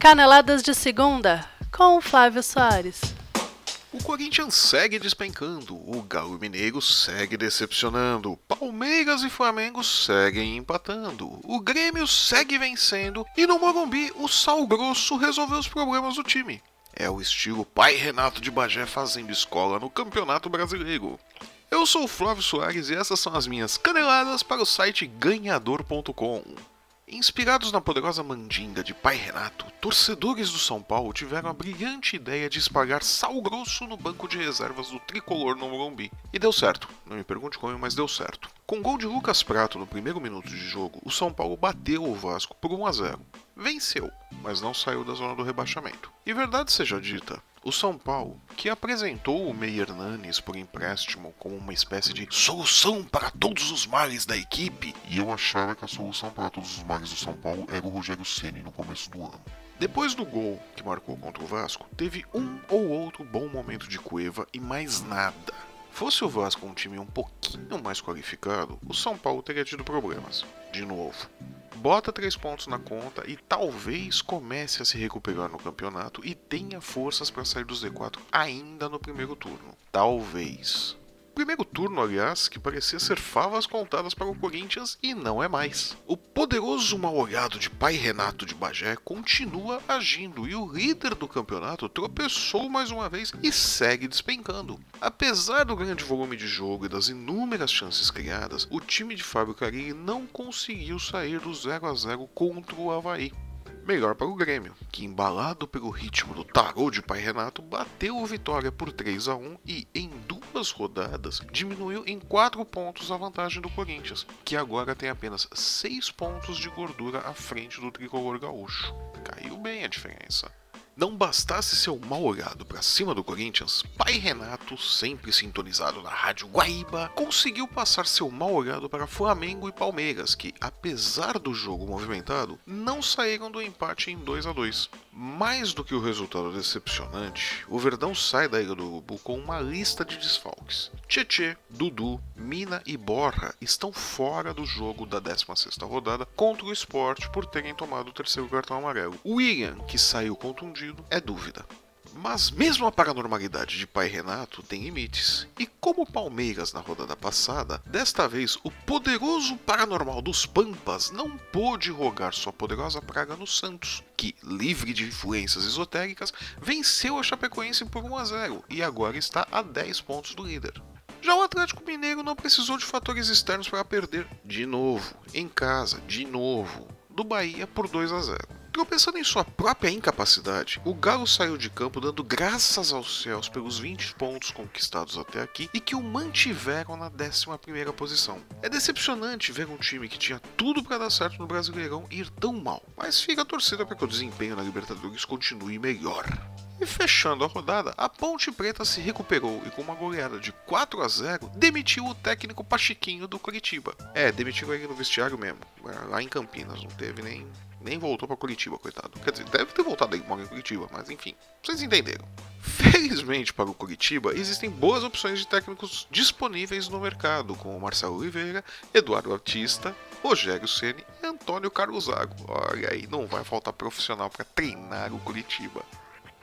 Caneladas de Segunda, com Flávio Soares. O Corinthians segue despencando, o Galo Mineiro segue decepcionando, Palmeiras e Flamengo seguem empatando, o Grêmio segue vencendo e no Morumbi o Sal Grosso resolveu os problemas do time. É o estilo pai Renato de Bagé fazendo escola no Campeonato Brasileiro. Eu sou o Flávio Soares e essas são as minhas caneladas para o site ganhador.com. Inspirados na poderosa mandinga de Pai Renato, torcedores do São Paulo tiveram a brilhante ideia de espalhar sal grosso no banco de reservas do tricolor no Morumbi. E deu certo, não me pergunte como, mas deu certo. Com gol de Lucas Prato no primeiro minuto de jogo, o São Paulo bateu o Vasco por 1 a 0. Venceu, mas não saiu da zona do rebaixamento. E verdade seja dita, o São Paulo, que apresentou o Meyer Hernanes por empréstimo como uma espécie de solução para todos os males da equipe, e eu achava que a solução para todos os males do São Paulo era o Rogério Ceni no começo do ano. Depois do gol que marcou contra o Vasco, teve um ou outro bom momento de Cueva e mais nada. Fosse o Vasco um time um pouquinho mais qualificado, o São Paulo teria tido problemas. De novo bota três pontos na conta e talvez comece a se recuperar no campeonato e tenha forças para sair do Z4 ainda no primeiro turno. Talvez. Primeiro turno, aliás, que parecia ser favas contadas para o Corinthians e não é mais. O poderoso mal-olhado de pai Renato de Bagé continua agindo e o líder do campeonato tropeçou mais uma vez e segue despencando. Apesar do grande volume de jogo e das inúmeras chances criadas, o time de Fábio Carilli não conseguiu sair do 0 a 0 contra o Havaí melhor para o Grêmio, que embalado pelo ritmo do tarô de Pai Renato, bateu o Vitória por 3 a 1 e em duas rodadas diminuiu em 4 pontos a vantagem do Corinthians, que agora tem apenas 6 pontos de gordura à frente do tricolor gaúcho. Caiu bem a diferença. Não bastasse seu mal olhado para cima do Corinthians, Pai Renato, sempre sintonizado na Rádio Guaíba, conseguiu passar seu mal olhado para Flamengo e Palmeiras, que, apesar do jogo movimentado, não saíram do empate em 2 a 2. Mais do que o resultado decepcionante, o Verdão sai da Ilha do Urubu com uma lista de desfalques. Tietê, Dudu, Mina e Borra estão fora do jogo da 16ª rodada contra o Sport por terem tomado o terceiro cartão amarelo. William, que saiu contundido, é dúvida. Mas mesmo a paranormalidade de Pai Renato tem limites. E como Palmeiras na rodada passada, desta vez o poderoso paranormal dos Pampas não pôde rogar sua poderosa praga no Santos, que, livre de influências esotéricas, venceu a Chapecoense por 1 a 0 e agora está a 10 pontos do líder. Já o Atlético Mineiro não precisou de fatores externos para perder de novo, em casa, de novo, do Bahia por 2 a 0. Tropeçando em sua própria incapacidade, o Galo saiu de campo dando graças aos céus pelos 20 pontos conquistados até aqui e que o mantiveram na 11 posição. É decepcionante ver um time que tinha tudo para dar certo no Brasileirão ir tão mal, mas fica a torcida para que o desempenho na Libertadores continue melhor. E fechando a rodada, a Ponte Preta se recuperou e com uma goleada de 4 a 0 demitiu o técnico Pachiquinho do Curitiba. É, demitiu ele no vestiário mesmo, lá em Campinas, não teve nem nem voltou para Curitiba, coitado. Quer dizer, deve ter voltado aí, mora em Curitiba, mas enfim, vocês entenderam. Felizmente para o Curitiba, existem boas opções de técnicos disponíveis no mercado, como Marcelo Oliveira, Eduardo Batista, Rogério Ceni e Antônio Carlos Zago. Olha aí, não vai faltar profissional para treinar o Curitiba.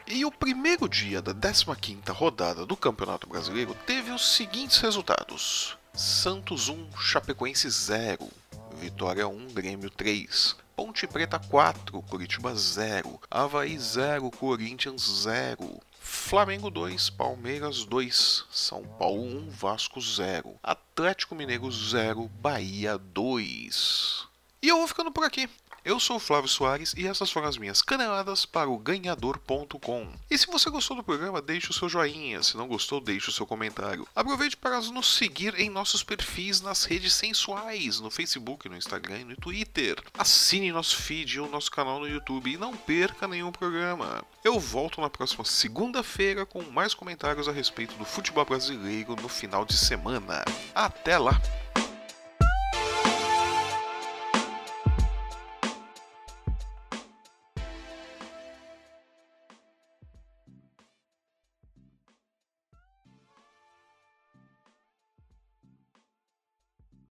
E o primeiro dia da 15ª rodada do Campeonato Brasileiro teve os seguintes resultados: Santos 1, Chapecoense 0, Vitória 1, Grêmio 3, Ponte Preta 4, Curitiba 0, Havaí 0, Corinthians 0, Flamengo 2, Palmeiras 2, São Paulo 1, Vasco 0, Atlético Mineiro 0, Bahia 2. E eu vou ficando por aqui. Eu sou o Flávio Soares e essas foram as minhas caneladas para o ganhador.com. E se você gostou do programa, deixe o seu joinha. Se não gostou, deixe o seu comentário. Aproveite para nos seguir em nossos perfis nas redes sensuais, no Facebook, no Instagram e no Twitter. Assine nosso feed ou nosso canal no YouTube e não perca nenhum programa. Eu volto na próxima segunda-feira com mais comentários a respeito do futebol brasileiro no final de semana. Até lá!